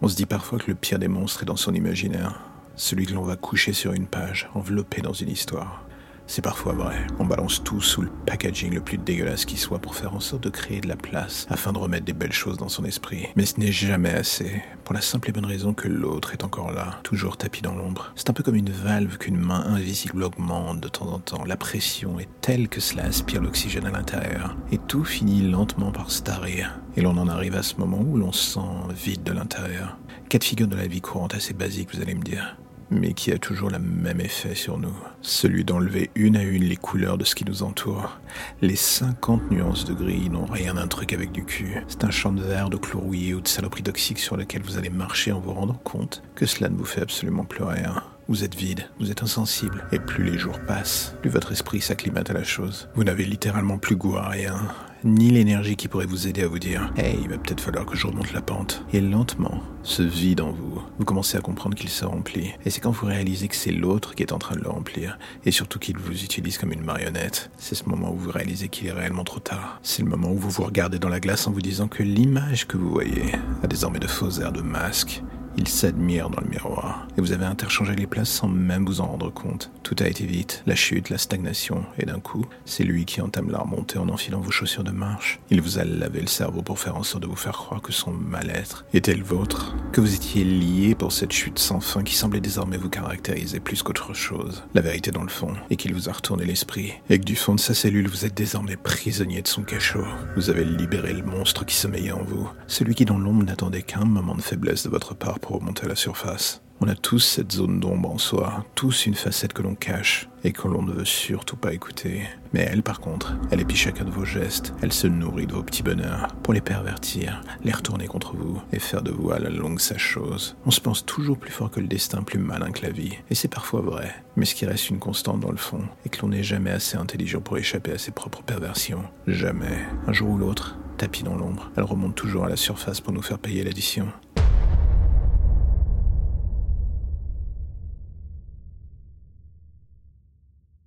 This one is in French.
On se dit parfois que le pire des monstres est dans son imaginaire, celui que l'on va coucher sur une page, enveloppé dans une histoire. C'est parfois vrai. On balance tout sous le packaging le plus dégueulasse qui soit pour faire en sorte de créer de la place afin de remettre des belles choses dans son esprit. Mais ce n'est jamais assez, pour la simple et bonne raison que l'autre est encore là, toujours tapis dans l'ombre. C'est un peu comme une valve qu'une main invisible augmente de temps en temps. La pression est telle que cela aspire l'oxygène à l'intérieur. Et tout finit lentement par se tarir. Et l'on en arrive à ce moment où l'on se sent vide de l'intérieur. Quatre figures de la vie courante assez basiques, vous allez me dire mais qui a toujours le même effet sur nous. Celui d'enlever une à une les couleurs de ce qui nous entoure. Les 50 nuances de gris n'ont rien d'un truc avec du cul. C'est un champ de verre, de chlore ou de saloperie toxique sur lequel vous allez marcher en vous rendant compte que cela ne vous fait absolument plus rien. Vous êtes vide, vous êtes insensible, et plus les jours passent, plus votre esprit s'acclimate à la chose. Vous n'avez littéralement plus goût à rien, ni l'énergie qui pourrait vous aider à vous dire Hey, il va peut-être falloir que je remonte la pente. Et lentement, ce vide en vous, vous commencez à comprendre qu'il se remplit. Et c'est quand vous réalisez que c'est l'autre qui est en train de le remplir, et surtout qu'il vous utilise comme une marionnette. C'est ce moment où vous réalisez qu'il est réellement trop tard. C'est le moment où vous vous regardez dans la glace en vous disant que l'image que vous voyez a désormais de faux airs de masque il s'admire dans le miroir, et vous avez interchangé les places sans même vous en rendre compte. Tout a été vite, la chute, la stagnation, et d'un coup, c'est lui qui entame la remontée en enfilant vos chaussures de marche. Il vous a lavé le cerveau pour faire en sorte de vous faire croire que son mal-être était le vôtre, que vous étiez lié pour cette chute sans fin qui semblait désormais vous caractériser plus qu'autre chose. La vérité dans le fond est qu'il vous a retourné l'esprit, et que du fond de sa cellule, vous êtes désormais prisonnier de son cachot. Vous avez libéré le monstre qui sommeillait en vous, celui qui dans l'ombre n'attendait qu'un moment de faiblesse de votre part remonter à la surface. On a tous cette zone d'ombre en soi, tous une facette que l'on cache et que l'on ne veut surtout pas écouter. Mais elle, par contre, elle épie chacun de vos gestes, elle se nourrit de vos petits bonheurs pour les pervertir, les retourner contre vous et faire de vous à la longue sa chose. On se pense toujours plus fort que le destin, plus malin que la vie. Et c'est parfois vrai. Mais ce qui reste une constante dans le fond est que l'on n'est jamais assez intelligent pour échapper à ses propres perversions. Jamais. Un jour ou l'autre, tapis dans l'ombre, elle remonte toujours à la surface pour nous faire payer l'addition.